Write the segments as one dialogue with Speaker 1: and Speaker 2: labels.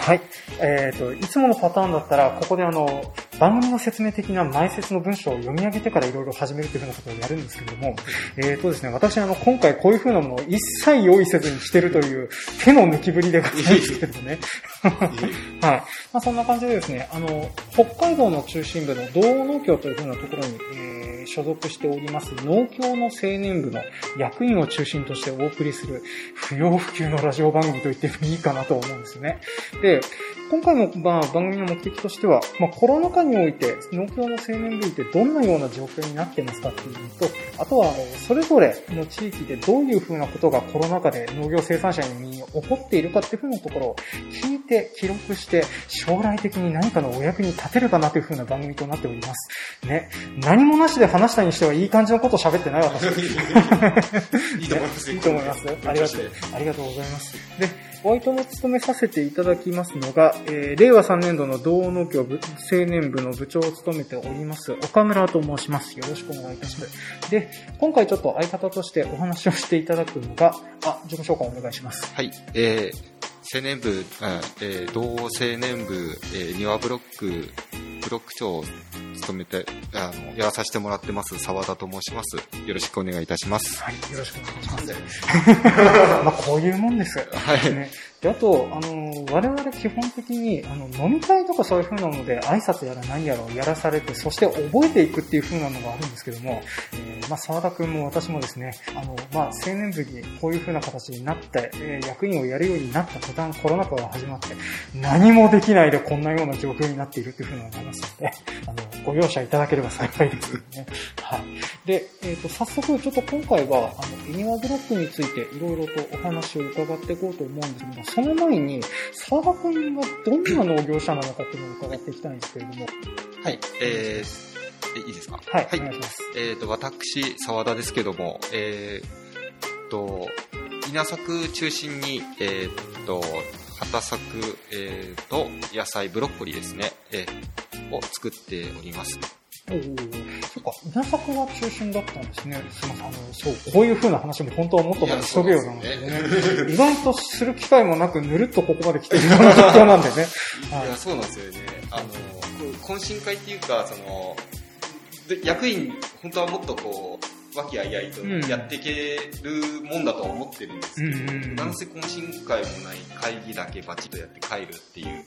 Speaker 1: はい。えっ、ー、と、いつものパターンだったら、ここであの、番組の説明的な前説の文章を読み上げてからいろいろ始めるというふうなことをやるんですけれども、えっ、ー、とですね、私あの、今回こういうふうなものを一切用意せずにしてるという手の抜きぶりでございますけれどもね。はい。まあそんな感じでですね、あの、北海道の中心部の道農協というふうなところに、えー、所属しております農協の青年部の役員を中心としてお送りする不要不急のラジオ番組と言ってもいいかなと思うんですね。で、今回の、まあ、番組の目的としては、まあ、コロナ禍において、農協の青年部ってどんなような状況になってますかっていうのと、あとは、それぞれの地域でどういうふうなことがコロナ禍で農業生産者に起こっているかっていうふうなところを聞て、記録して、将来的に何かのお役に立てるかなというふうな番組となっております。ね。何もなしで話したにしてはいい感じのことを喋ってない私。
Speaker 2: いいと思います。
Speaker 1: いいと思います。ありがとう。ありがとうございます。で、お相手も務めさせていただきますのが、えー、令和3年度の道農協部青年部の部長を務めております、岡村と申します。よろしくお願いいたします。で、今回ちょっと相方としてお話をしていただくのが、あ、自己紹介お願いします。
Speaker 2: はい、えー、青年部、えー、同青年部、えー、庭ブロック、ブロック長を務めて、あの、やらさせてもらってます、沢田と申します。よろしくお願いいたします。
Speaker 1: はい、よろしくお願いします。まあ、こういうもんです。はい。ね、で、あと、あの、我々基本的に、あの、飲み会とかそういう風なので、挨拶やら何やらをやらされて、そして覚えていくっていう風なのがあるんですけども、えー、まあ、沢田くんも私もですね、あの、まあ、青年部にこういう風な形になって、えー、役員をやるようになった途端、コロナ禍が始まって、何もできないでこんなような状況になっているっていう風なのがありますので、あの、ご容赦いただければ幸いですね。はい。で、えっ、ー、と、早速、ちょっと今回は、あの、エニワブロックについていろいろとお話を伺っていこうと思うんですけどその前に、沢田君がどんな農業者なのかっていうのを伺っていきたいんですけれども。
Speaker 2: はい、えー、いいですか？
Speaker 1: はい、はい、お願いします。
Speaker 2: えっ、ー、と、私、沢田ですけども、えー、と、稲作中心に、えー、と、畑作、えー、と、野菜、ブロッコリーですね、えー、を作っております。
Speaker 1: おお、そっか、稲作が中心だったんですね。すみません、あの、そう、こういう風な話も本当はもっとまでしとげようなんでね。意外とする機会もなく、ぬるっとここまで来ているような状況なんでね。
Speaker 2: いや、そうなんですよね。あの、懇親会っていうか、その、役員、本当はもっとこう、和気あいあいとやっていけるもんだとは思ってるんですけど、うん、なんせ懇親会もない会議だけバチッとやって帰るっていう、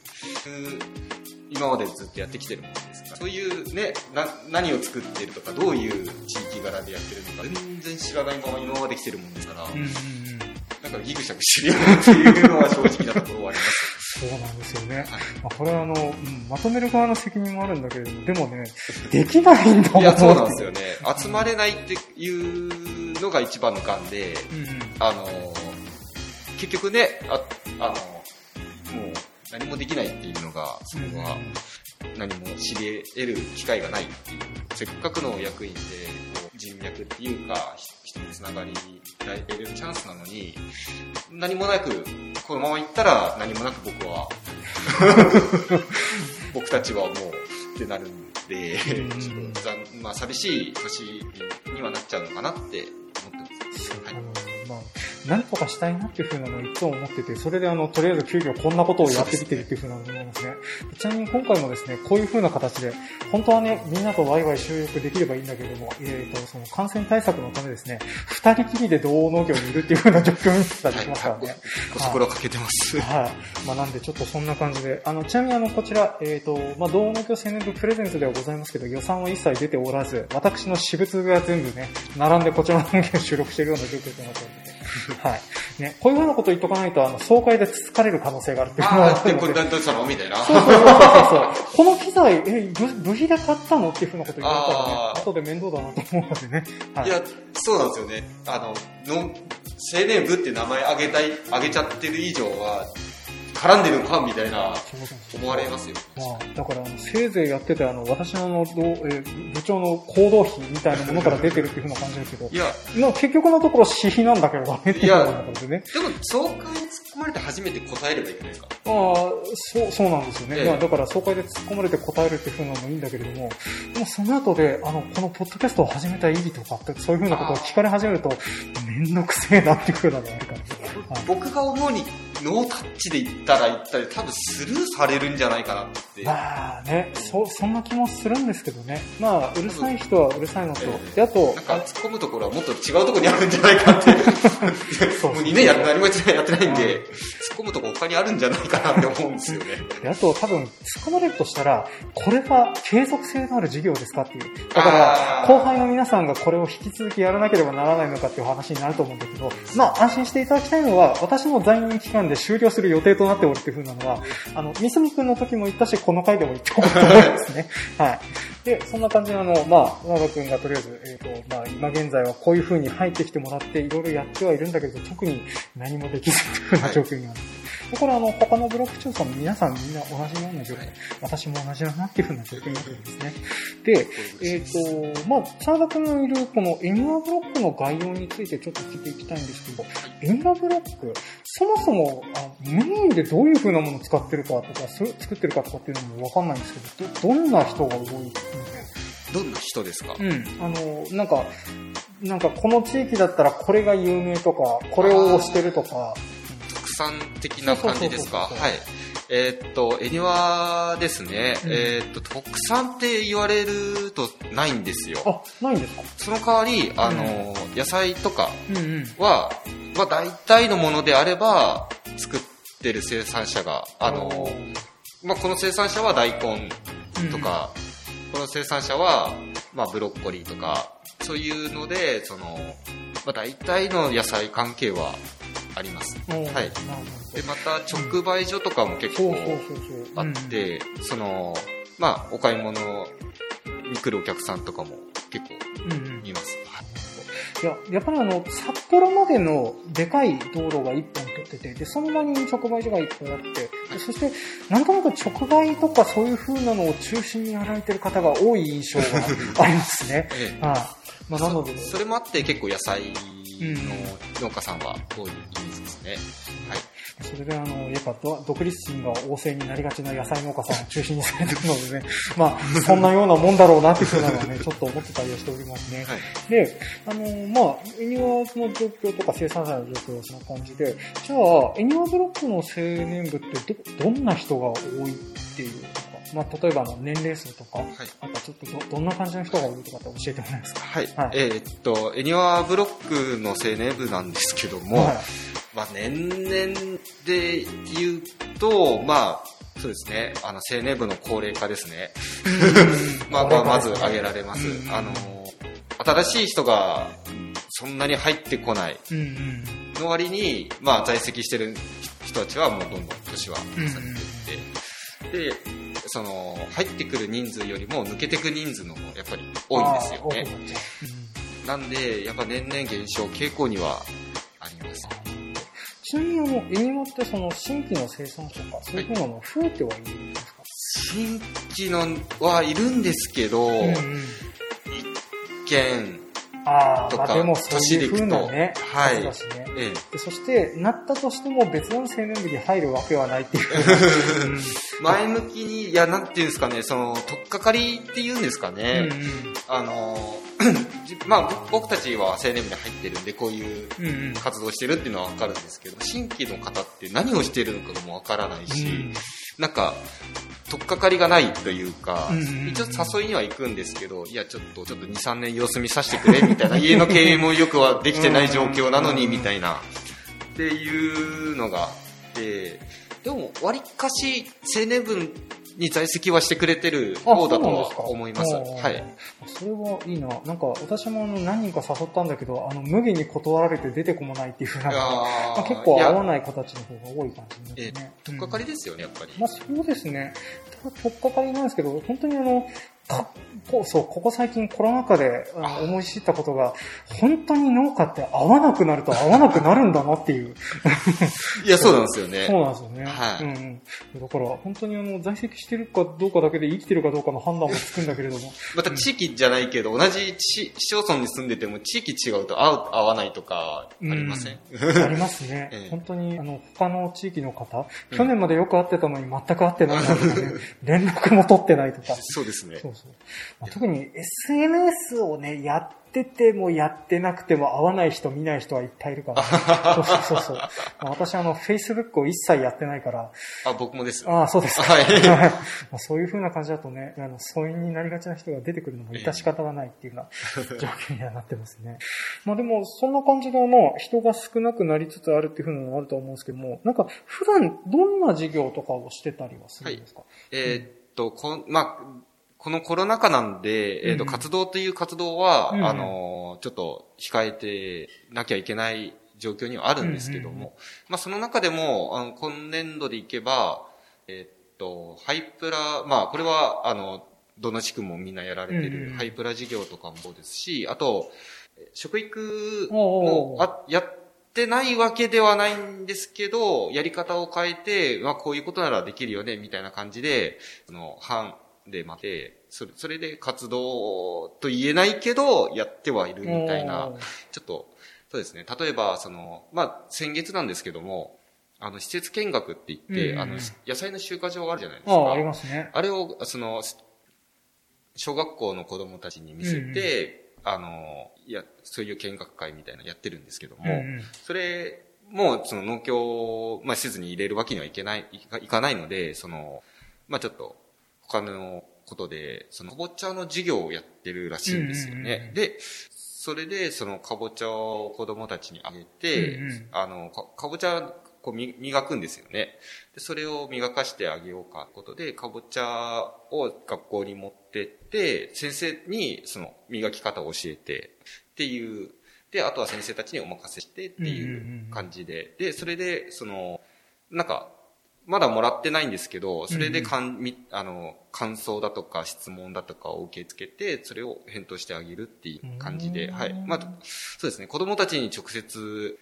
Speaker 2: 今までずっとやってきてるもんですから、そういうね、な、何を作ってるとか、どういう地域柄でやってるのか、全然知らないまま今まで来てるもんですから、うんうんからギクシャクしてるよっていうのは正直なところはあります。
Speaker 1: そうなんですよね。はい、まあ、これはあの、うん、まとめる側の責任もあるんだけれども、でもね、できないんだもん。
Speaker 2: いや、そうなんですよね。集まれないっていうのが一番の癌で、うん、あの、結局ね、ああの、もう何もできないっていうのが、そこは、何も知り得る機会がないっていう。せっかくの役員で、人脈っていうか、人につながりられるチャンスなのに、何もなく、このまま行ったら何もなく僕は 僕たちはもうってなるんで、ちょっとまあ寂しい年にはなっちゃうのかなって思ってます。はい
Speaker 1: 何とかしたいなっていうふうなのをいつも思ってて、それであの、とりあえず急遽こんなことをやってみてるっていうふうなのを思いますね。ちなみに今回もですね、こういうふうな形で、本当はね、みんなとワイワイ収録できればいいんだけれども、えっ、ー、と、その感染対策のためですね、二人きりで同農業にいるっていうふうな状況になったりしますからね。
Speaker 2: ご足労かけてます。
Speaker 1: はい。まあなんでちょっとそんな感じで、あの、ちなみにあの、こちら、えっ、ー、と、まあ同農業青年部プレゼントではございますけど、予算は一切出ておらず、私の私物が全部ね、並んでこちらの音源を収録しているような状況となっております。はい。ね、こういうふうなこと言っとかないと、あの、総会でつつかれる可能性があるっていうのは。
Speaker 2: ああ、これどうしたのみたいな。
Speaker 1: そうそうそうそうこの機材、え、部部費で買ったのっていうふうなこと言われたらね、後で面倒だなと思うのでね。
Speaker 2: はい、いや、そうなんですよね。あの、の、青年部って名前あげたい、あげちゃってる以上は、絡んでるファンみたいな思われますよ。
Speaker 1: まあ、だから、せいぜいやってて、あの、私のあの、え部長の行動費みたいなものから出てるっていうふうな感じですけど、いや、まあ、結局のところ私費なんだけどね、いや、
Speaker 2: でね。でも、総会に突っ込まれて初めて答えればいいじゃないですか。あ
Speaker 1: あ、そう、そうなんですよね。ええ、まあ、だから、総会で突っ込まれて答えるっていうふうなのもいいんだけれども、でもその後で、あの、このポッドキャストを始めた意義とかって、そういうふうなことを聞かれ始めると、めんどくせえなっていうふうなのがあるから、
Speaker 2: 僕が思うに、ノータッチで行ったら行ったり、多分スルーされるんじゃないかなって。
Speaker 1: まあね、そ、そんな気もするんですけどね。まあ、うるさい人はうるさいのと、で、あと
Speaker 2: なん、か突っ込むところはもっと違うところにあるんじゃないかって。
Speaker 1: そう
Speaker 2: もう2年や何もやってないんで、突っ込むところ他にあるんじゃないかなって思うんですよね。
Speaker 1: であと多分突っ込まれるとしたら、これは継続性のある事業ですかっていう。だから、後輩の皆さんがこれを引き続きやらなければならないのかっていう話になると思うんだけど、まあ安心していただきたいのは、私の在任期間で終了する予定となっておるっていう風なのは、あの、みすみくんの時も言ったし、この回でも言っておくと思いますね。はい。で、そんな感じであの、まあ、長くんがとりあえず、えっ、と、まあ、今現在はこういう風に入ってきてもらって、いろいろやってはいるんだけど、特に何もできずという風な状況にある。これあの、他のブロック調査も皆さんみんな同じような状態、私も同じだなっていう風な状況になってるんですね。で、えっ、と、まあ、沢田君のいるこのエニワブロックの概要についてちょっと聞いていきたいんですけど、エニワブロック、そもそもあメインでどういう風なものを使ってるかとか、それ作ってるかとかっていうのもわかんないんですけど、ど、どんな人が多いので、
Speaker 2: どんな人ですか？
Speaker 1: うん、あの、なんか、なんかこの地域だったらこれが有名とか、これを推してるとか、
Speaker 2: 特産的な感じですか？はい。えーっと、エニワですね、
Speaker 1: うん。
Speaker 2: えーっと、特産って言われるとないんですよ。
Speaker 1: あ、ないんですか？
Speaker 2: その代わり、あの、野菜とか
Speaker 1: うんうん。
Speaker 2: は、まあ大体のものであれば、作ってる生産者が、あの、まあこの生産者は大根とか、この生産者は、まあブロッコリーとか、そういうので、その、まあ大体の野菜関係はあります。はいで、また直売所とかも結構。あって、その、まあお買い物に来るお客さんとかも結構
Speaker 1: うん、うんうん。
Speaker 2: います。
Speaker 1: いや、やっぱりあの、札幌までのでかい道路が一本取ってて、で、その周りに直売所がいっぱいあって、でそして、なんとなく直売とかそういう風なのを中心にやられてる方が多い印象がありますね。
Speaker 2: ええ
Speaker 1: はい。まあ、なので、
Speaker 2: そそれもあって結構野菜の農家さんは多いイメージですね？はい。
Speaker 1: それであの、やっぱど独立心が旺盛になりがちな野菜農家さんを中心にされてるのでね、まあ、そんなようなもんだろうなっていうふうなのはね、ちょっと思ってたりはしておりますね。
Speaker 2: はい。
Speaker 1: で、あの、まあ、エニワの状況とか生産者の状況はそんな感じで、じゃあ、エニワブロックの青年部ってど、どんな人が多いっていうまあ、例えばあの年齢数とか、
Speaker 2: はい。
Speaker 1: なんかちょっとど、どんな感じの人が多いとかって教えてもらえますか？
Speaker 2: はい。
Speaker 1: はい
Speaker 2: えーっと、エニワブロックの青年部なんですけども、
Speaker 1: はい
Speaker 2: まあ年々で言うと、まあ、そうですね、あの、青年部の高齢化ですね。まあ、まあ、まず挙げられます。
Speaker 1: うん
Speaker 2: あの、新しい人がそんなに入ってこない。の割に、まあ、在籍してる人たちはもうどんどん年は重ねていって、で、その、入ってくる人数よりも抜けてく人数の方がやっぱり多いんですよね。
Speaker 1: な
Speaker 2: んで、やっぱ年々減少傾向にはあります。
Speaker 1: ちなみにあの、エニワってその新規の生産者とか、そういうふうなの増えてはいるんですか、
Speaker 2: 新規のはいるんですけど、
Speaker 1: うんうん
Speaker 2: 一見、
Speaker 1: ああ、
Speaker 2: とか
Speaker 1: まあでもそういう風なね、
Speaker 2: はい
Speaker 1: しね。
Speaker 2: ええ、
Speaker 1: でそして、なったとしても別の青年部に入るわけはないっていう。うん
Speaker 2: 前向きに、いや、なんていうんですかね、その、とっかかりっていうんですかね、あの、じ まあ、僕たちは青年部に入ってるんで、こういう
Speaker 1: うんうん。うん
Speaker 2: 活動してるっていうのはわかるんですけど、新規の方って何をしてるのかもわからないし、なんか、とっかかりがないというか、
Speaker 1: うんうんうん。
Speaker 2: 一応誘いには行くんですけど、いや、ちょっと、ちょっと2、3年様子見させてくれ、みたいな、家の経営もよくはできてない状況なのに、みたいな、っていうのがあって、でも、割かし青年部に在籍はしてくれてる方だとは思います。はい。
Speaker 1: それはいいな。なんか、私も何人か誘ったんだけど、あの、無限に断られて出てこないっていうふうな、ま
Speaker 2: あ
Speaker 1: あ、結構合わ
Speaker 2: い
Speaker 1: ない形の方が多い感じにな
Speaker 2: やえ
Speaker 1: ってね。
Speaker 2: とっかかりですよね、やっぱり。
Speaker 1: まあそうですね。とっかかりなんですけど、本当にあの、かこうそう、ここ最近コロナ禍で思い知ったことが、本当に農家って合わなくなると合わなくなるんだなっていう。
Speaker 2: いや、そうなんですよね。
Speaker 1: そうなんですよね。
Speaker 2: はい
Speaker 1: うんうん。だから、本当にあの、在籍してるかどうかだけで生きてるかどうかの判断もつくんだけれども。
Speaker 2: また地域じゃないけど、同じ市市町村に住んでても地域違うと合う、合わないとかありません、
Speaker 1: ありますね。
Speaker 2: ええ
Speaker 1: 本当に、あの、他の地域の方、去年までよく会ってたのに全く会ってないなとかね、連絡も取ってないとか。
Speaker 2: そうですね。
Speaker 1: そうそうそう。まあ、特に SNS をね、やっててもやってなくても会わない人見ない人はいっぱいいるから。そ うそうそうそう。まあ、私あの、Facebook を一切やってないから。
Speaker 2: あ、僕もです。
Speaker 1: ああ、そうですか。
Speaker 2: はい
Speaker 1: まあそういう風な感じだとね、あの、疎遠になりがちな人が出てくるのも致し方がないっていうような 状況にはなってますね。まあでも、そんな感じで、まあ、人が少なくなりつつあるっていう風なのがあると思うんですけども、なんか、普段どんな授業とかをしてたりはするんですか、
Speaker 2: えーっと、こ、まあ、このコロナ禍なんで、えーっと、
Speaker 1: うん
Speaker 2: 活動という活動は、
Speaker 1: うん
Speaker 2: あの、ちょっと控えてなきゃいけない状況にはあるんですけども、
Speaker 1: うんうん
Speaker 2: まあ、その中でも、あの今年度でいけば、えーっと、ハイプラ、まあ、これは、あの、どの地区もみんなやられてるハイプラ事業とかもそうですし、あと、食育もあやってないわけではないんですけど、やり方を変えて、まあこういうことならできるよね、みたいな感じで、その、班で待って、それ、それで活動と言えないけど、やってはいるみたいなちょっと、そうですね。例えば、その、まあ先月なんですけども、あの、施設見学って言って、
Speaker 1: うん
Speaker 2: あの、野菜の集荷場があるじゃないですか。
Speaker 1: ああ、ありますね。
Speaker 2: あれを、その、小学校の子供たちに見せて、あの、いや、そういう見学会みたいなのやってるんですけども、
Speaker 1: うんうん
Speaker 2: それも、その農協、まあ、施設に入れるわけにはいけない、いかいかないので、その、まあ、ちょっと、他のことで、その、かぼちゃの授業をやってるらしいんですよ。ねで、それで、その、かぼちゃを子供たちにあげて、
Speaker 1: うんうん
Speaker 2: あの、かかぼちゃ、こう、み磨くんですよね。で、それを磨かしてあげようかことで、かぼちゃを学校に持ってって、先生にその磨き方を教えてっていう、で、あとは先生たちにお任せしてっていう感じで、で、それで、その、なんか、まだもらってないんですけど、それでかん、みあの、感想だとか質問だとかを受け付けて、それを返答してあげるっていう感じで、
Speaker 1: うん
Speaker 2: はい。まあ、そうですね、子供たちに直接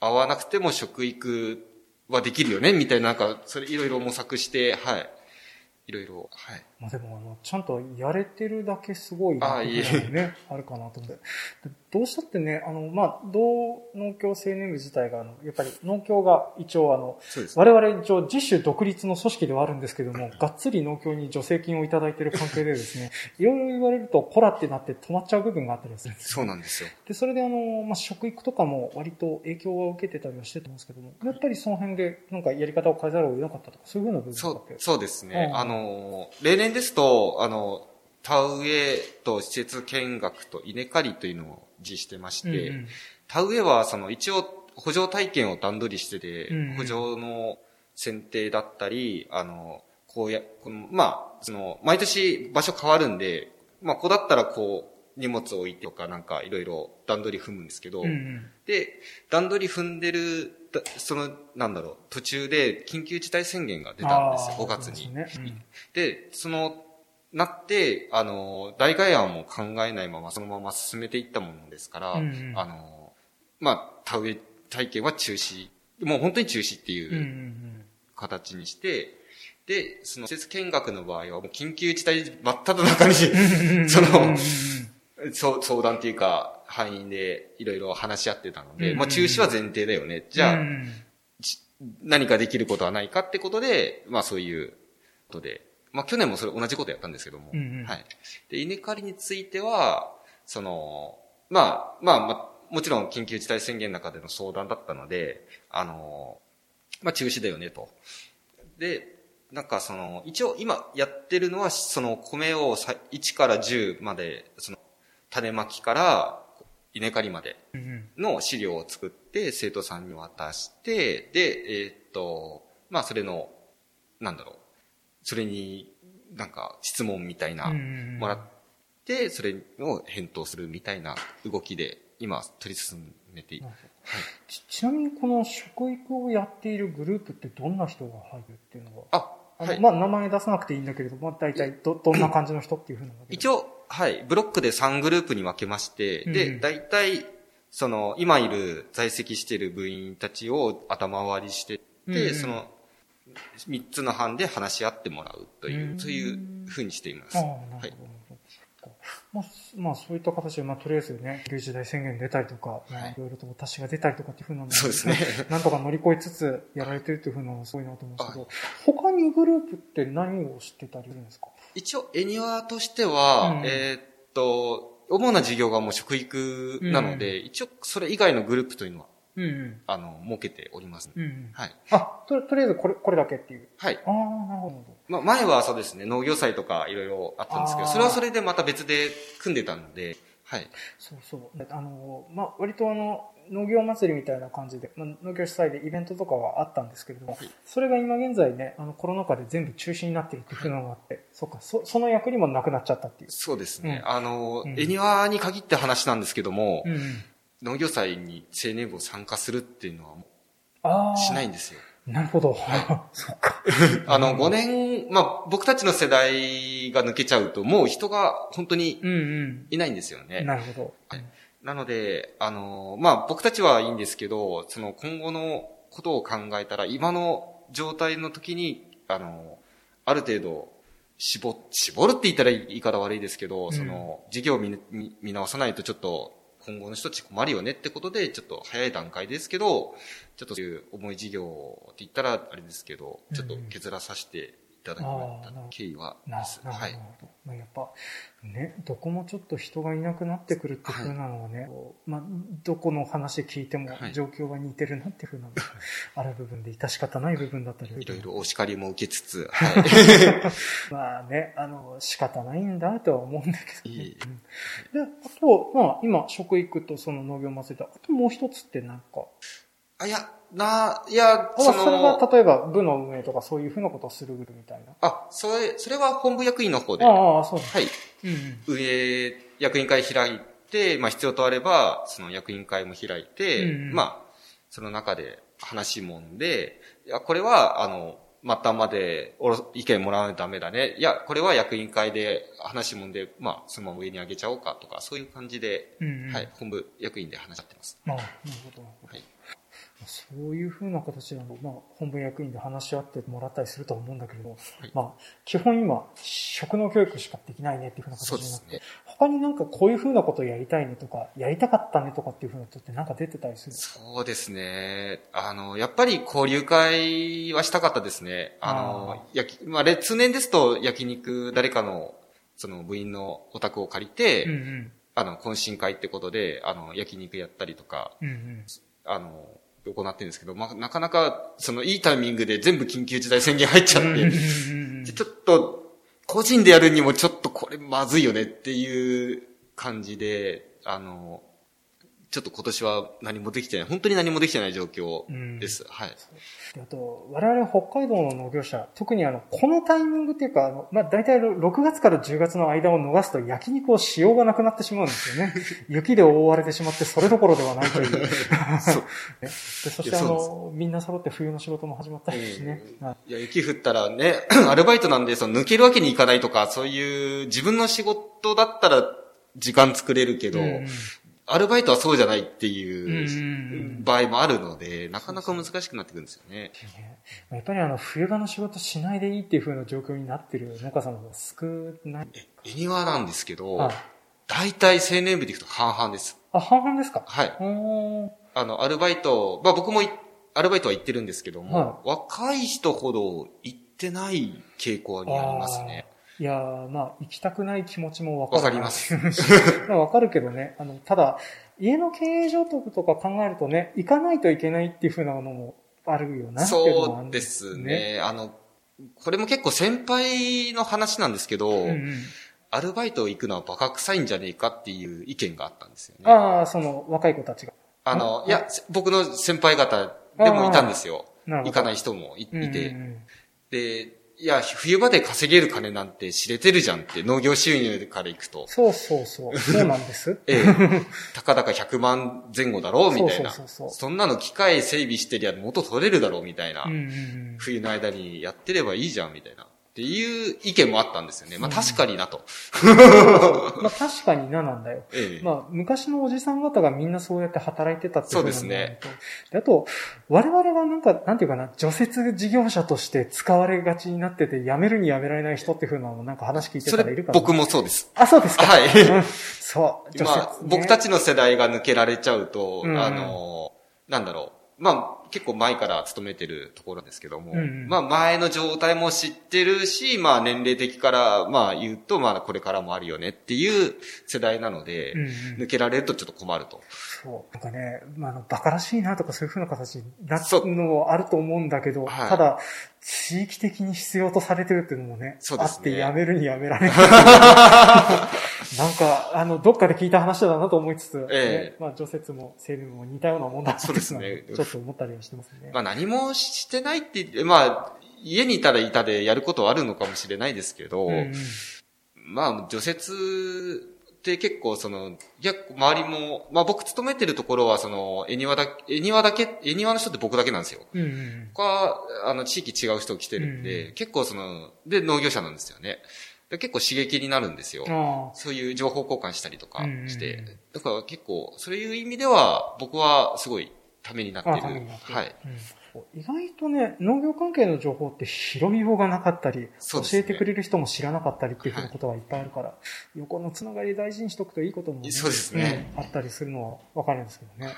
Speaker 2: 会わなくても食育はできるよね、みたいな、なんか、それいろいろ模索して、はい。いろいろ、はい。
Speaker 1: まあでもあの、ちゃんとやれてるだけすごいなって
Speaker 2: あい
Speaker 1: ね、あるかなと思って。でどうしたってね、あの、まあ、同農協青年部自体が、あの、やっぱり農協が一応あの。我々一応自主独立の組織ではあるんですけども、がっつり農協に助成金をいただいている関係でですね、いろいろ言われるとコラってなって止まっちゃう部分があったりするんですよ
Speaker 2: そうなんですよ。
Speaker 1: で、それであの、まあ、食育とかも割と影響は受けてたりはしてたんですけども、やっぱりその辺でなんかやり方を変えざるを得なかったとか、そういうふうな部分
Speaker 2: そう、そうですね。
Speaker 1: うん
Speaker 2: あの、例年ですと、あの、田植えと施設見学と稲刈りというのを実施してまして、
Speaker 1: うんうん。
Speaker 2: 田植えは、その、一応、補助体験を段取りしてて、
Speaker 1: うんうん。
Speaker 2: 補助の選定だったり、あの、こうや、この、まあ、その、毎年場所変わるんで、まあ、ここだったらこう、荷物置いてとかなんかいろいろ段取り踏むんですけど、
Speaker 1: うんうん。
Speaker 2: で、段取り踏んでる、だその、なんだろう、途中で緊急事態宣言が出たんですよ、
Speaker 1: あー
Speaker 2: 5月に。
Speaker 1: ですね。
Speaker 2: で、その、なって、あの、代替案も考えないまま、そのまま進めていったものですから、
Speaker 1: うんうん。
Speaker 2: あの、まあ、田植え体験は中止、もう本当に中止って
Speaker 1: うんうんう
Speaker 2: いうん。形にして、で、その施設見学の場合は、もう緊急事態真っ只中に、
Speaker 1: うん。
Speaker 2: そ
Speaker 1: うんうんうん
Speaker 2: の、相談っていうか、範囲でいろいろ話し合ってたので、まあ中止は前提だよね。じゃあ、何かできることはないかってことで、まあそういうことで、まあ去年もそれ同じことやったんですけども、
Speaker 1: うんうん
Speaker 2: はい。で、稲刈りについては、その、まあ、まあ、まあ、もちろん緊急事態宣言の中での相談だったので、あの、まあ中止だよねと。で、なんかその、一応今やってるのは、その米をさ1から10まで、その、種まきから稲刈りまで
Speaker 1: うん
Speaker 2: の資料を作って生徒さんに渡して、で、えーっと、まあそれの、なんだろう、それになんか質問みたいな、もらって、それを返答するみたいな動きで、今取り進めてい
Speaker 1: なるほど。ちちなみにこの食育をやっているグループってどんな人が入るっていうのは？
Speaker 2: あ、はい。
Speaker 1: あのまあ、名前出さなくていいんだけれども、まあ、大体ど、どんな感じの人っていうふうな
Speaker 2: 一応、はい、ブロックで3グループに分けまして、
Speaker 1: うん
Speaker 2: で、大体、その、今いる在籍している部員たちを頭割りしてって、
Speaker 1: うんうん。
Speaker 2: その、3つの班で話し合ってもらうという、
Speaker 1: うん。
Speaker 2: そういう風にしています。
Speaker 1: ああ、なるほど。
Speaker 2: はい。
Speaker 1: まあ、まあ、そういった形で、まあ、とりあえずね、流時代宣言出たりとか、
Speaker 2: はい。
Speaker 1: いろいろと私が出たりとかっていうふうなの
Speaker 2: そうですね。
Speaker 1: なんとか乗り越えつつやられてるっていうふうなのがすごいなと思うんですけど、他にグループって何を知ってたりするんですか？
Speaker 2: 一応、エニワとしては、
Speaker 1: うん
Speaker 2: えーっと、主な事業がもう食育なので、一応、それ以外のグループというのは、
Speaker 1: うんうん。
Speaker 2: あの、設けております、
Speaker 1: うんうん。
Speaker 2: はい。
Speaker 1: あ、と、とりあえずこれ、これだけっていう。
Speaker 2: はい。
Speaker 1: ああ、なるほど。
Speaker 2: まあ、前はそうですね、農業祭とかいろいろあったんですけど、それはそれでまた別で組んでたので、はい。
Speaker 1: そうそう。あの、まあ、割とあの、農業祭りみたいな感じで、まあ、農業主催でイベントとかはあったんですけれども、
Speaker 2: はい
Speaker 1: それが今現在ね、あの、コロナ禍で全部中止になってるっていうのがあって、そっか、そ、その役にもなくなっちゃったっていう。
Speaker 2: そうですね。
Speaker 1: うん
Speaker 2: あの、
Speaker 1: うん
Speaker 2: エニワに限って話なんですけども、
Speaker 1: うんうん。
Speaker 2: 農業祭に青年部を参加するっていうのはも
Speaker 1: ああ。
Speaker 2: うしないんですよ。
Speaker 1: なるほど。そっか。
Speaker 2: あの、5年、まあ、僕たちの世代が抜けちゃうと、もう人が本当に
Speaker 1: うん
Speaker 2: いないんですよ
Speaker 1: うん。
Speaker 2: ね。
Speaker 1: なるほど。
Speaker 2: はいなので、あの、まあ、僕たちはいいんですけど、その今後のことを考えたら、今の状態の時に、あの、ある程度、絞、絞るって言ったら言い方悪いですけど、
Speaker 1: ん。
Speaker 2: その、事業を見見見直さないとちょっと、今後の人たち困るよねってことで、ちょっと早い段階ですけど、ちょっとそういう重い事業って言ったらあれですけど、ちょっと削らさせていただきました
Speaker 1: あー
Speaker 2: 経緯はす。はい。
Speaker 1: まあ、やっぱ、ね、どこもちょっと人がいなくなってくるっていう風なのはね、こうまあ、どこの話聞いても
Speaker 2: はい。
Speaker 1: 状況が似てるなっていう風なのが ある部分で致し方ない部分だったり。
Speaker 2: いろいろお叱りも受けつつ、はい。
Speaker 1: まあね、あの、仕方ないんだとは思うんだけど、ね。
Speaker 2: いえい
Speaker 1: で、あと、まあ、今、食育とその農業祭りと、あともう一つってなんか、
Speaker 2: あ、いや、な、いや、
Speaker 1: あ
Speaker 2: そ
Speaker 1: それが
Speaker 2: の、
Speaker 1: 例えば部の運営とかそういう風なことをするみたいな。
Speaker 2: あ、それ、それは本部役員の方で、は
Speaker 1: ああ、そうです。
Speaker 2: い、
Speaker 1: うんうん。
Speaker 2: 運営役員会開いて、まあ必要とあれば、その役員会も開いて、
Speaker 1: うんうん
Speaker 2: まあ、その中で話もんで、いや、これは、あの、末端までおろ意見もらわないとダメだね。いや、これは役員会で話もんで、まあ、そのまま上に上げちゃおうかとか、そういう感じで、
Speaker 1: うんうん
Speaker 2: はい、本部役員で話し合ってます。
Speaker 1: ああ、なるほど。
Speaker 2: はい。
Speaker 1: そういう風な形であの、まあ、本部役員で話し合ってもらったりすると思うんだけれど、まあ、基本今、職能教育しかできないねっていう風な
Speaker 2: そう
Speaker 1: 形になって、
Speaker 2: ね。
Speaker 1: 他になんかこういう風なことをやりたいねとか、やりたかったねとかっていう風なことってなんか出てたりする
Speaker 2: そうですね。あの、やっぱり交流会はしたかったですね。あの、焼き、まあ、れ通年ですと焼肉、誰かの、その部員のお宅を借りて、
Speaker 1: うんうん。
Speaker 2: あの、懇親会ってことで、あの、焼肉やったりとか、
Speaker 1: うんうん。
Speaker 2: あの、行ってるんですけど、まあ、なかなか、その、いいタイミングで全部緊急事態宣言入っちゃって、ちょっと、個人でやるにもちょっとこれまずいよねっていう感じで、あの、ちょっと今年は何もできてない、本当に何もできてない状況です。はい。
Speaker 1: であと、我々北海道の農業者、特にあの、このタイミングっていうか、あの、まあ、大体6月から10月の間を逃すと焼肉をしようがなくなってしまうんですよね。雪で覆われてしまって、それどころではないという。ねでそしてあの、みんな揃って冬の仕事も始まったりしてね。はい
Speaker 2: いや、雪降ったらね、アルバイトなんで、その抜けるわけにいかないとか、そういう自分の仕事だったら時間作れるけど、
Speaker 1: うん
Speaker 2: アルバイトはそうじゃないっていう
Speaker 1: うん
Speaker 2: 場合もあるので、なかなか難しくなってくるんですよね。
Speaker 1: ねやっぱりあの、冬場の仕事しないでいいっていう風な状況になってる農家さんの方が少ない。
Speaker 2: エニワなんですけど、
Speaker 1: はい
Speaker 2: 大体青年部でいくと半々です。
Speaker 1: あ、半々ですか？
Speaker 2: はい。あの、アルバイト、まあ僕もいアルバイトは行ってるんですけども、
Speaker 1: は
Speaker 2: 若い人ほど行ってない傾向にありますね。
Speaker 1: いやー、まあ、行きたくない気持ちもわかるな。
Speaker 2: わかります
Speaker 1: まあわかるけどね。あの、ただ、家の経営状況とか考えるとね、行かないといけないっていう風なのもあるよなっていうのもある
Speaker 2: そうですね。あの、これも結構先輩の話なんですけど、
Speaker 1: うんうん。
Speaker 2: アルバイト行くのはバカ臭いんじゃねえかっていう意見があったんですよね。
Speaker 1: ああ、その、若い子たちが。
Speaker 2: あの、いや、僕の先輩方でもいたんですよ。行かない人もいいて、で、いや、冬場で稼げる金なんて知れてるじゃんって、農業収入から行くと。
Speaker 1: そうそうそう。そうなんです。
Speaker 2: ええ、たかだか100万前後だろうみたいな。
Speaker 1: そうそうそうそう
Speaker 2: そんなの機械整備してりゃ元取れるだろうみたいな。
Speaker 1: うんうんうん。
Speaker 2: 冬の間にやってればいいじゃんみたいな。っていう意見もあったんですよね。まあ確かになと。
Speaker 1: まあ確かにななんだよ。
Speaker 2: ええ。
Speaker 1: まあ昔のおじさん方がみんなそうやって働いてたってい
Speaker 2: そうですね
Speaker 1: あると。であと、我々はなんか、なんていうかな、除雪事業者として使われがちになってて、辞めるに辞められない人っていうふうなのもなんか話聞いて
Speaker 2: そ
Speaker 1: たらいるかな。
Speaker 2: れ僕もそうです。
Speaker 1: あ、そうですか。
Speaker 2: はい
Speaker 1: うん そう。除雪、
Speaker 2: まあ、僕たちの世代が抜けられちゃうと、
Speaker 1: うん
Speaker 2: あの、なんだろう。まあ、結構前から勤めてるところですけども、
Speaker 1: うんうん。
Speaker 2: まあ前の状態も知ってるし、まあ年齢的から、まあ言うと、まあこれからもあるよねっていう世代なので、
Speaker 1: うんうん。
Speaker 2: 抜けられるとちょっと困ると。
Speaker 1: そう。なんかね、まあ、あの、馬鹿らしいなとかそういう風な形になっ
Speaker 2: そう。
Speaker 1: のもあると思うんだけど、
Speaker 2: はい。
Speaker 1: ただ、地域的に必要とされてるっていうのもね、
Speaker 2: そうですね。
Speaker 1: あってやめるにやめられない。なんか、あの、どっかで聞いた話だなと思いつつ、
Speaker 2: ええ。
Speaker 1: ねまあ、除雪も整備も似たようなもんだな
Speaker 2: そうですね。
Speaker 1: ちょっと思ったりはしてますね。
Speaker 2: まあ何もしてないって言って、まあ、家にいたらいたでやることはあるのかもしれないですけど、
Speaker 1: うんうん
Speaker 2: まあ、除雪って結構その、いや、周りも、まあ僕勤めてるところはその、恵庭だ、恵庭だけ、恵庭の人って僕だけなんですよ。
Speaker 1: うんうん
Speaker 2: 他は、あの、地域違う人来てるんで、
Speaker 1: うん
Speaker 2: 結構その、で、農業者なんですよね。で結構刺激になるんですよ。
Speaker 1: あ
Speaker 2: そういう情報交換したりとかして。
Speaker 1: うんうんうん
Speaker 2: だから結構、そういう意味では、僕はすごいためになって
Speaker 1: あ、
Speaker 2: る。はい。
Speaker 1: うん。意外とね、農業関係の情報って拾いようがなかったり、
Speaker 2: ね。
Speaker 1: えてくれる人も知らなかったりっていうふうなことがいっぱいあるから、横のつながり大事にしとくといいことも、
Speaker 2: そうですね。
Speaker 1: うんあったりするのはわかるんですけどね。
Speaker 2: はい。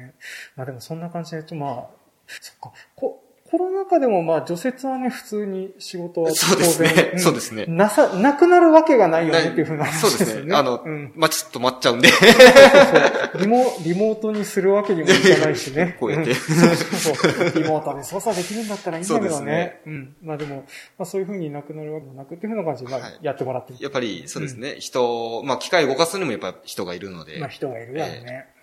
Speaker 1: ね。まあでもそんな感じで、まあ、そっか、こコロナ禍でもまあ除雪はね、普通に仕事は当然
Speaker 2: そうですね
Speaker 1: ん
Speaker 2: そうですね
Speaker 1: なさ、なくなるわけがないよねっていうふうな
Speaker 2: そう
Speaker 1: 話ですよね。
Speaker 2: ですね。あの、
Speaker 1: うん。
Speaker 2: まあ、ちょっと待っちゃうんで。
Speaker 1: そうそうリモ、リモートにするわけにもいかないしね。
Speaker 2: こうやって
Speaker 1: んそうそうそう。リモートで操作できるんだったらいいんだけどね
Speaker 2: そうですね。
Speaker 1: うん。まあでも、まあそういうふうになくなるわけもなくっていうふうな感じで、ま
Speaker 2: はい
Speaker 1: あやってもらってる。
Speaker 2: やっぱり、そうですね。人、まあ、機械動かすにもやっぱ人がいるので。
Speaker 1: まあ人がいるだろうね。うん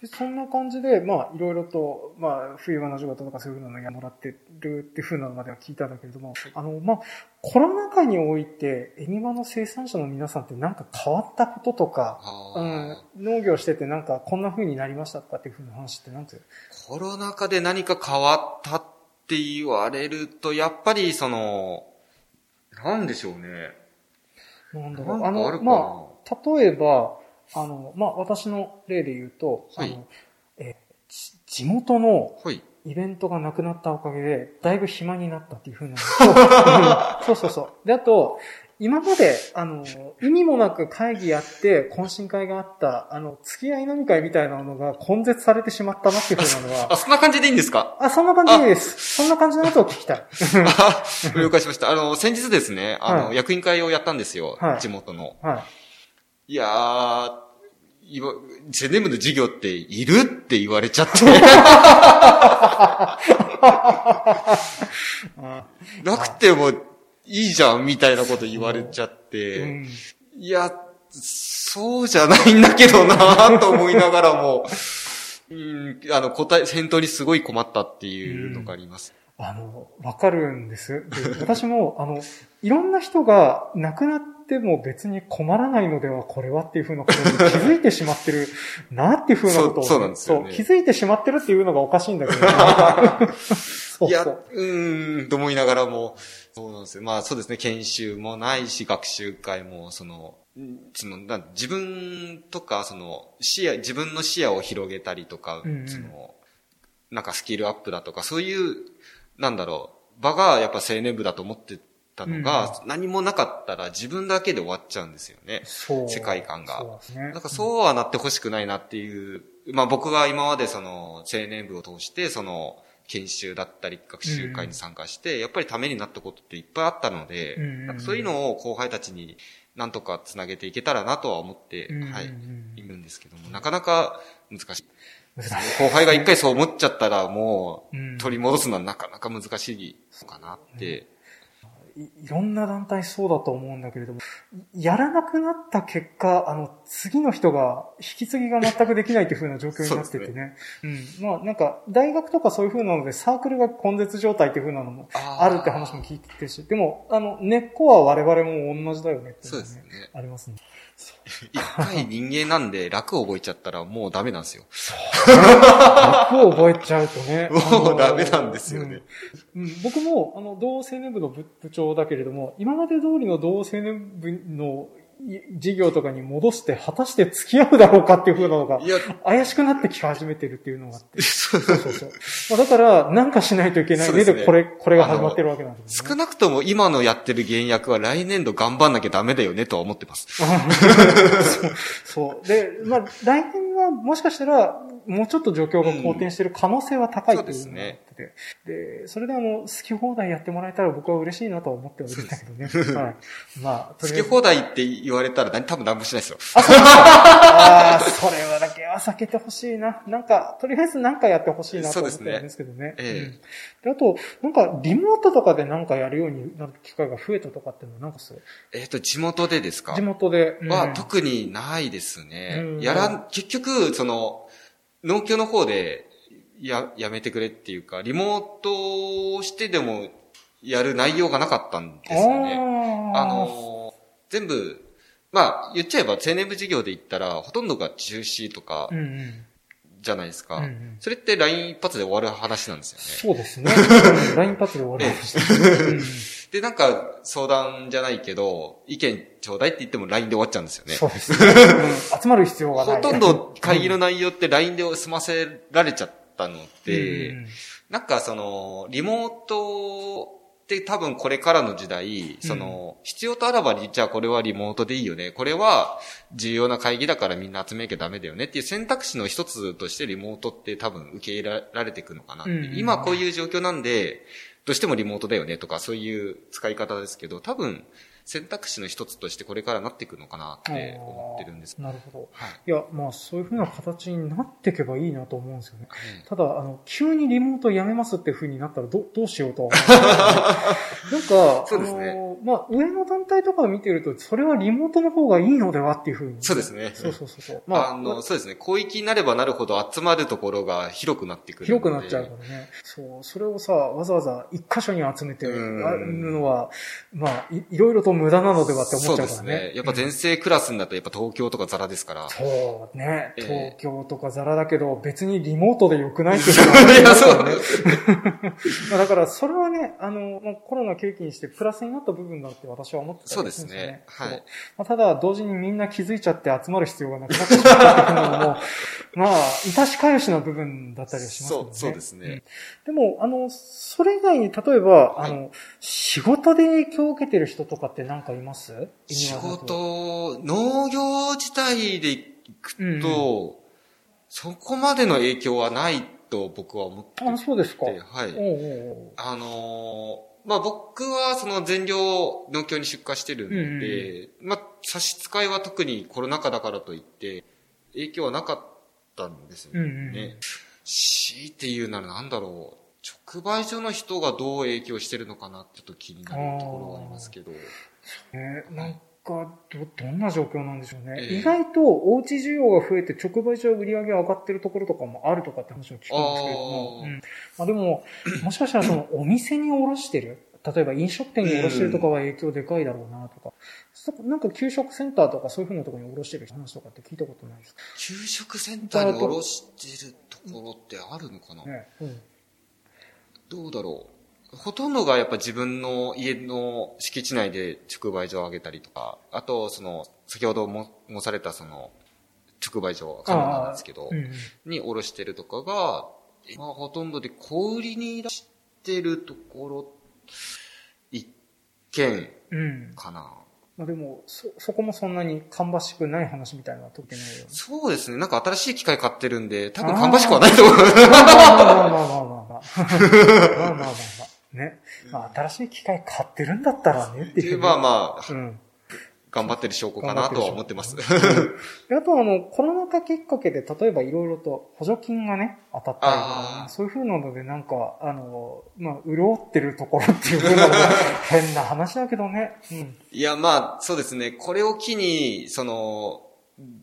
Speaker 1: で、そんな感じで、まあいろいろと、まあ冬場の仕事とかそういうのをもらってるっていうふうなのまでは聞いたんだけれども、あの、まあコロナ禍において、エニマの生産者の皆さんってなんか変わったこととか、
Speaker 2: あ
Speaker 1: うん
Speaker 2: ー、
Speaker 1: 農業しててなんかこんな風になりましたとかっていう風な話ってなんて？
Speaker 2: コロナ禍で何か変わったって言われると、やっぱりその、なんでしょうね。
Speaker 1: なんだろう。
Speaker 2: あ
Speaker 1: あの、まあ、例えば、あの、まあ、私の例で言うと、
Speaker 2: はい
Speaker 1: あの、え、ち地元の
Speaker 2: はい。
Speaker 1: イベントがなくなったおかげで、だいぶ暇になったっていう風なのと、そうそうそう。で、あと、今まで、あの、意味もなく会議やって、懇親会があった、あの、付き合い飲み会みたいなのが根絶されてしまったなっていう風なのは、
Speaker 2: あ、そんな感じでいいんですか？
Speaker 1: あ、そんな感じでいいです。そんな感じのやつを聞きたい。
Speaker 2: あ、了解しました。あの、先日ですね、あの、
Speaker 1: はい
Speaker 2: 役員会をやったんですよ。
Speaker 1: はい
Speaker 2: 地元の。
Speaker 1: はい。
Speaker 2: いやー、いわ、ゼネムの授業っているって言われちゃって。
Speaker 1: あ
Speaker 2: なくてもいいじゃんみたいなこと言われちゃって。
Speaker 1: うん。
Speaker 2: いや、そうじゃないんだけどなと思いながらも、うん、あの、答え、返答にすごい困ったっていうのがあります。
Speaker 1: あの、わかるんです。で私も、あの、いろんな人が亡くなっても別に困らないのでは、これはっていうふうなことに気づいてしまってるなっていうふうなことを、
Speaker 2: そうそうなんですよね
Speaker 1: そう気づいてしまってるっていうのがおかしいんだけど、そう
Speaker 2: いや、
Speaker 1: そう
Speaker 2: ん、と思いながらも、そうなんですよ。まあそうですね、研修もないし、学習会も、その、んその、な自分とか、その、視野、自分の視野を広げたりとか、
Speaker 1: うんうん
Speaker 2: その、なんかスキルアップだとか、そういう、なんだろう、場がやっぱ青年部だと思ってたのが、何もなかったら自分だけで終わっちゃうんですよね。
Speaker 1: そう
Speaker 2: 世界観が
Speaker 1: そうですね。
Speaker 2: なんかそうはなってほしくないなっていう、まあ僕が今までその青年部を通してその研修だったり学習会に参加して、やっぱりためになったことっていっぱいあったので、
Speaker 1: うんうんうん
Speaker 2: なんかそういうのを後輩たちになんとかつなげていけたらなとは思って、
Speaker 1: うんうんうん
Speaker 2: はい、いるんですけども、なかなか難しい。後輩が一回そう思っちゃったらも
Speaker 1: うん。
Speaker 2: う取り戻すのはなかなか難しいのかなって、
Speaker 1: いいろんな団体そうだと思うんだけれども、やらなくなった結果、あの、次の人が、引き継ぎが全くできないという風な状況になっててね。うん。まあ、なんか、大学とかそういう風なので、サークルが根絶状態っていう風なのも
Speaker 2: あ
Speaker 1: るって話も聞いてるし、でも、あの、根っこは我々も同じだよねって
Speaker 2: うですよね。
Speaker 1: ありますね。
Speaker 2: 一回人間なんで楽を覚えちゃったらもうダメなんですよ。
Speaker 1: 楽を覚えちゃうとね。
Speaker 2: もうダメなんですよね。
Speaker 1: うん。うん僕も、あの、同青年部の部部長象だけれども、今まで通りの同青年部の事業とかに戻して、果たして付き合うだろうかっていう風なのが、怪しくなってき始めてるっていうのがあって。そうそうそう。まあ、だから、なんかしないといけないねで、これ、これが始まってるわけなんで
Speaker 2: す、ね、少なくとも今のやってる原役は来年度頑張んなきゃダメだよねとは思ってます。
Speaker 1: そう。で、まあ、来年はもしかしたら、もうちょっと状況が好転してる可能性は高いというって、うん、で、それであの、好き放題やってもらえたら僕は嬉しいなとは思っておるんだけどね。はい。
Speaker 2: まあ、好き放題って言われたら何多分何もしないですよ。
Speaker 1: あ、そうああ、それはだけは避けてほしいな。なんか、とりあえず何かやってほしいなと思ってるんですけどね。ええ、うん、で、あと、なんか、リモートとかで何かやるようになる機会が増えたとかっていうのはなんかそう？
Speaker 2: えっ、と、地元でですか？
Speaker 1: 地元で。
Speaker 2: は、特にないですね。やら結局、その、農協の方でや、やめてくれっていうか、リモートをしてでもやる内容がなかったんですよね。あの、全部、まあ、言っちゃえば青年部事業で言ったら、ほとんどが中止とか、じゃないですか。うんうん、それって LINE 一発で終わる話なんですよね。
Speaker 1: そうですね。LINE 一発で終わる話
Speaker 2: でなんか相談じゃないけど、意見ちょうだいって言っても LINE で終わっちゃうんですよね。
Speaker 1: そうですね。うん、集まる必要がない。
Speaker 2: ほとんど会議の内容って LINE で済ませられちゃったので、うん、なんかその、リモートって多分これからの時代、その、必要とあらば、じゃあこれはリモートでいいよね。これは重要な会議だからみんな集めなきゃダメだよねっていう選択肢の一つとしてリモートって多分受け入れられていくのかなって。今こういう状況なんで、どうしてもリモートだよねとかそういう使い方ですけど、多分選択肢の一つとしてこれからなっていくのかなって思ってるんです。
Speaker 1: なるほど。はい、いや、まあそういうふうな形になっていけばいいなと思うんですよね。ただ、あの、急にリモートやめますっていうふうになったらどどうしようとは思う なんか、そうですね。あの、まあ上の団体とかを見てると、それはリモートの方がいいのではっていうふうに。
Speaker 2: そうですね。
Speaker 1: そうそうそう。
Speaker 2: まあ、あの、そうですね。広域になればなるほど集まるところが広くなってくる
Speaker 1: 広くなっちゃうからね。そう、それをさ、わざわざ一箇所に集めてるのは、まあい、いろいろと無駄なのではって思っちゃうからね。そうですね。
Speaker 2: やっぱ全盛クラスになるとやっぱ東京とかザラですから。
Speaker 1: そうね。東京とかザラだけど、別にリモートでよくないっていうのは、ね、いや、そう ね。だから、それはね、あの、コロナ契機にしてプラスになった部分だって私は思ってた
Speaker 2: そうですね。はい。
Speaker 1: まあ、ただ、同時にみんな気づいちゃって集まる必要がなくなってしまったっていうのも、まあ、致し返しな部分だったりはしますね。
Speaker 2: そう、そうですね。
Speaker 1: でも、あの、それ以外に、例えば、あの、仕事で影響を受けてる人とかって何かいます？
Speaker 2: 仕事、農業自体でいくと、うん、そこまでの影響はないと僕は思ってて。
Speaker 1: あ、そうですか。はい。
Speaker 2: あのまあ僕はその全量農協に出荷してるんで、うんうん、まあ差し支えは特にコロナ禍だからといって影響はなかったんですよね。うんうん、強いて言うならなんだろう。直売所の人がどう影響してるのかなってちょっと気になるところはありますけど。
Speaker 1: えー、なんかど、どんな状況なんでしょうね。えー、意外とおうち需要が増えて直売所売り上げ上がってるところとかもあるとかって話を聞くんですけれども。うん、まあでも、もしかしたらその お店に卸してる。例えば飲食店に卸してるとかは影響でかいだろうなとか、うん、なんか給食センターとかそういうふうなところに卸してる話とかって聞いたことないですか？
Speaker 2: 給食センターに卸してるところってあるのかな、ねうん、どうだろう？ほとんどがやっぱ自分の家の敷地内で直売所を上げたりとか、あと、その、先ほども申されたその、直売所、カナダなんですけど、うん、に卸してるとかが、今ほとんどで小売りに出してるところ一件かな。うん、
Speaker 1: まあでも、そ、そこもそんなに芳しくない話みたいな時ないよね。
Speaker 2: そうですね。なんか新しい機械買ってるんで、多分芳しくはないと思う。まあまあまあまあまあ。ま あまあまあま
Speaker 1: あまあ。ね。まあ新しい機械買ってるんだったらねっていう、
Speaker 2: まあまあ。うん。頑張ってる証拠かなとは思ってます。
Speaker 1: あとあの、コロナ禍きっかけで、例えばいろいろと補助金がね、当たったりとか、そういう風なのでなんか、あの、まあ、潤ってるところっていう風なの変な話だけどね。
Speaker 2: うん、いや、まあ、そうですね。これを機に、その、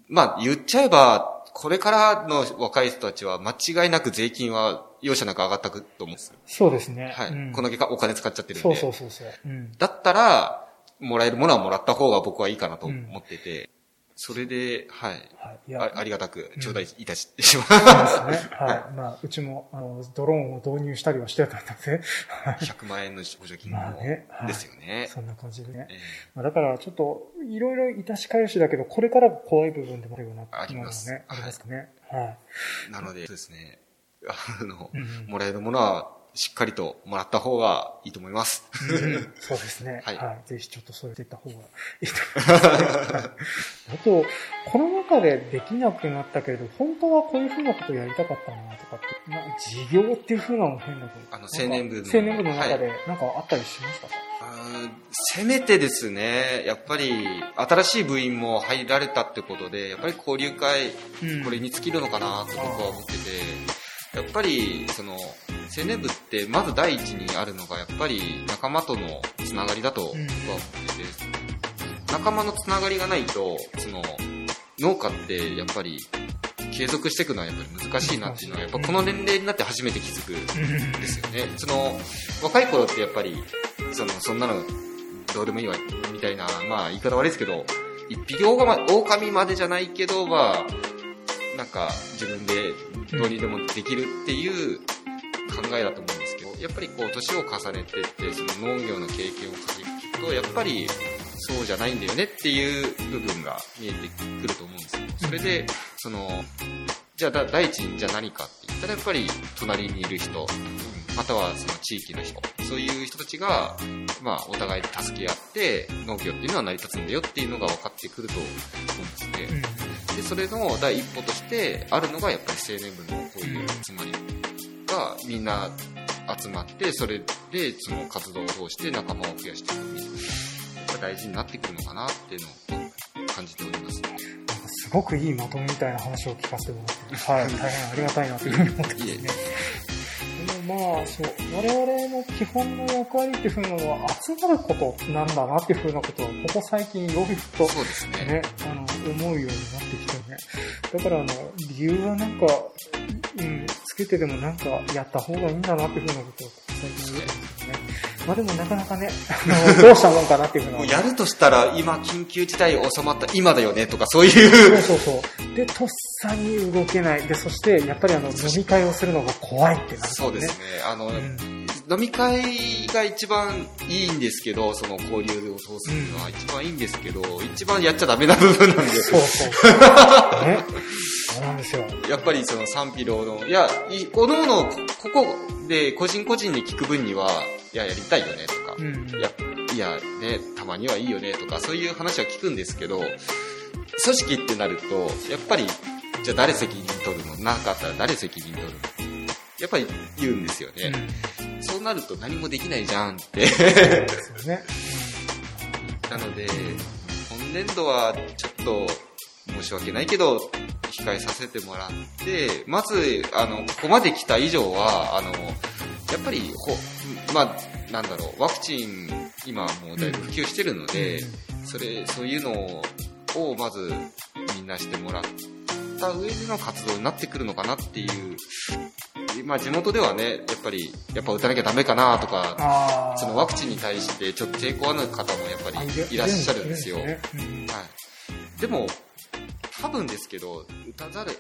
Speaker 2: まあ、言っちゃえば、これからの若い人たちは間違いなく税金は容赦なく上がったと思うんです。
Speaker 1: そうですね。
Speaker 2: はい。うん、この結果お金使っちゃってるん
Speaker 1: で。そうそうそうそう。
Speaker 2: うん、だったら、もらえるものはもらった方が僕はいいかなと思ってて。それで、はい。
Speaker 1: はい。い
Speaker 2: あありがたく頂戴いたし、
Speaker 1: うん
Speaker 2: しま
Speaker 1: そうですね。はい。まあ、うちも、あの、ドローンを導入したりはしてたので、はい
Speaker 2: 100万円の補助金
Speaker 1: まあねはい
Speaker 2: ですよね。
Speaker 1: そんな感じでね。
Speaker 2: え
Speaker 1: まあ、だから、ちょっと、いろいろ致し返しだけど、これから怖い部分でもあるような、
Speaker 2: あります
Speaker 1: ね、あ
Speaker 2: はい
Speaker 1: りますかね。はい。
Speaker 2: えなので、そうですね。あの、
Speaker 1: うんうん。
Speaker 2: もらえるものはしっかりともらった方がいいと思います。
Speaker 1: うんそうですね。
Speaker 2: は
Speaker 1: はい。い。ぜひちょっとそうやっていった方がいいと思います、あと、コロナ禍でできなくなったけれど、本当はこういうふうなことやりたかったなとかって、まあ、事業っていうふうなのも変だけど。
Speaker 2: あの青年部の。
Speaker 1: 青年部の中で、なんかあったりしましたか、
Speaker 2: あーせめてですね、やっぱり新しい部員も入られたってことで、やっぱり交流会、
Speaker 1: うん。
Speaker 2: これに尽きるのかなと僕は思ってて、やっぱりその青年部ってまず第一にあるのがやっぱり仲間とのつながりだと僕は思ってて、仲間のつながりがないと、その農家ってやっぱり継続していくのはやっぱり難しいなっていうのは、やっぱこの年齢になって初めて気づく
Speaker 1: うん
Speaker 2: ですよね。その、若い頃ってやっぱり、その、そんなのどうでもいいわ、みたいな、まあ言い方悪いですけど、一匹狼狼までじゃないけど、まあ、なんか自分でどうにでもできるっていう考えだと思うんですけど、やっぱりこう、年を重ねてって、その農業の経験を重ねていくと、やっぱり、そうじゃないんだよねっていう部分が見えてくると思うんですよ。それで、その、じゃあ第一にじゃあ何かって言ったらやっぱり隣にいる人、またはその地域の人、そういう人たちが、まあお互いで助け合って農業っていうのは成り立つんだよっていうのが分かってくると思うんですね。で、それの第一歩としてあるのがやっぱり青年部のこういう集まりがみんな集まって、それでその活動を通して仲間を増やしていくみたいなが大事になってくるのかなっていうのを感じております。
Speaker 1: なんかすごくいいまとめみたいな話を聞かせてもらって、はい、大変ありがたいなというふうに思ってますね。でもまあ、そう、我々の基本の役割っていうのは集まることなんだなっていうふうなことを、ここ最近よくと
Speaker 2: そうですね。
Speaker 1: ね、あの、思うようになってきてね。だからあの、理由はなんか、うん、つけてでもなんかやった方がいいんだなっていうふうなことを最近言うんですよね。まあでもなかなかね、あの、どうしたもんかなっていうふうな。
Speaker 2: もうやるとしたら、今、緊急事態収まった今だよねとか、そういう。
Speaker 1: そうそうそう。で、とっさに動けない。で、そして、やっぱりあの、飲み会をするのが怖いってなる
Speaker 2: そうですね。あの、
Speaker 1: うん
Speaker 2: 飲み会が一番いいんですけど、その交流を通すのは一番いいんですけど、一番やっちゃダメな部分なんで、
Speaker 1: そうそう。ね。そうなんですよ。
Speaker 2: やっぱりその賛否両論、いや、いおのおの、こここで個人個人に聞く分には、いや、やりたいよねとか、
Speaker 1: うん。
Speaker 2: いや、いや、ね、たまにはいいよねとか、そういう話は聞くんですけど、組織ってなると、やっぱり、じゃあ誰責任取るの？なかったら誰責任取るの？やっぱり言うんですよね。
Speaker 1: うん。
Speaker 2: なると何もできないじゃんって。
Speaker 1: ですよね。
Speaker 2: なので、今年度はちょっと申し訳ないけど、控えさせてもらって、まず、あの、ここまで来た以上は、あの、やっぱり、ほ、まあ、なんだろう、ワクチン、今もうだいぶ普及してるので、それ、そういうのを、まず、みんなしてもらった上での活動になってくるのかなっていう、まあ地元ではね、やっぱり、やっぱ打たなきゃダメかなとか。そのワクチンに対してちょっと抵抗ある方もやっぱりいらっしゃるんですよ。はい。でも、多分ですけど、打たざる